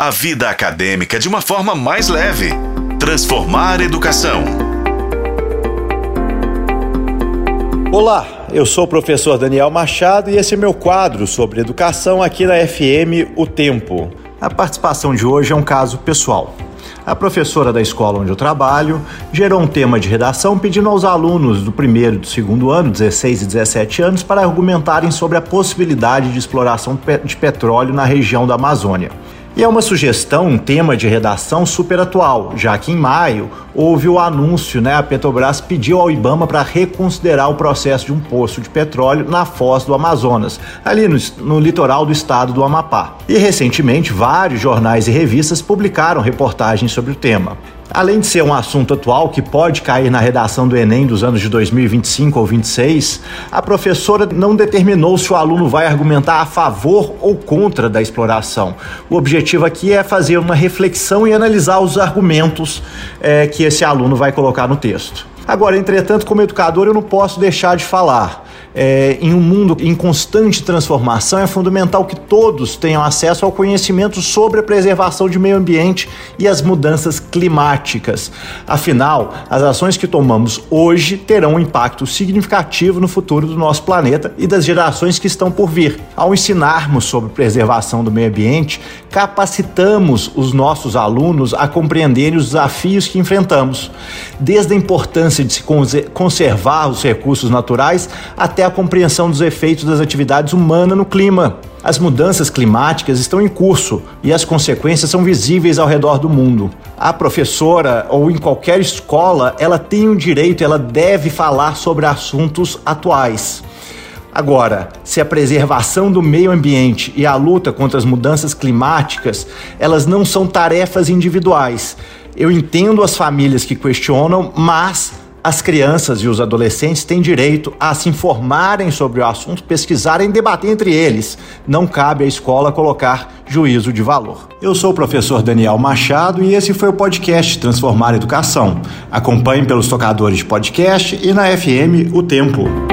a vida acadêmica de uma forma mais leve. Transformar educação. Olá, eu sou o professor Daniel Machado e esse é meu quadro sobre educação aqui na FM O Tempo. A participação de hoje é um caso pessoal. A professora da escola onde eu trabalho gerou um tema de redação pedindo aos alunos do primeiro e do segundo ano, 16 e 17 anos, para argumentarem sobre a possibilidade de exploração de petróleo na região da Amazônia. E é uma sugestão, um tema de redação super atual, já que em maio houve o anúncio, né? A Petrobras pediu ao Ibama para reconsiderar o processo de um poço de petróleo na foz do Amazonas, ali no, no litoral do estado do Amapá. E recentemente, vários jornais e revistas publicaram reportagens sobre o tema. Além de ser um assunto atual que pode cair na redação do Enem dos anos de 2025 ou 26, a professora não determinou se o aluno vai argumentar a favor ou contra da exploração. O objetivo aqui é fazer uma reflexão e analisar os argumentos é, que esse aluno vai colocar no texto. Agora, entretanto, como educador, eu não posso deixar de falar é, em um mundo em constante transformação, é fundamental que todos tenham acesso ao conhecimento sobre a preservação de meio ambiente e as mudanças climáticas. Afinal, as ações que tomamos hoje terão um impacto significativo no futuro do nosso planeta e das gerações que estão por vir. Ao ensinarmos sobre preservação do meio ambiente, capacitamos os nossos alunos a compreenderem os desafios que enfrentamos, desde a importância de se conservar os recursos naturais até até a compreensão dos efeitos das atividades humanas no clima. As mudanças climáticas estão em curso e as consequências são visíveis ao redor do mundo. A professora ou em qualquer escola, ela tem o direito, ela deve falar sobre assuntos atuais. Agora, se a preservação do meio ambiente e a luta contra as mudanças climáticas, elas não são tarefas individuais. Eu entendo as famílias que questionam, mas as crianças e os adolescentes têm direito a se informarem sobre o assunto, pesquisarem e debater entre eles. Não cabe à escola colocar juízo de valor. Eu sou o professor Daniel Machado e esse foi o podcast Transformar Educação. Acompanhe pelos tocadores de podcast e na FM O Tempo.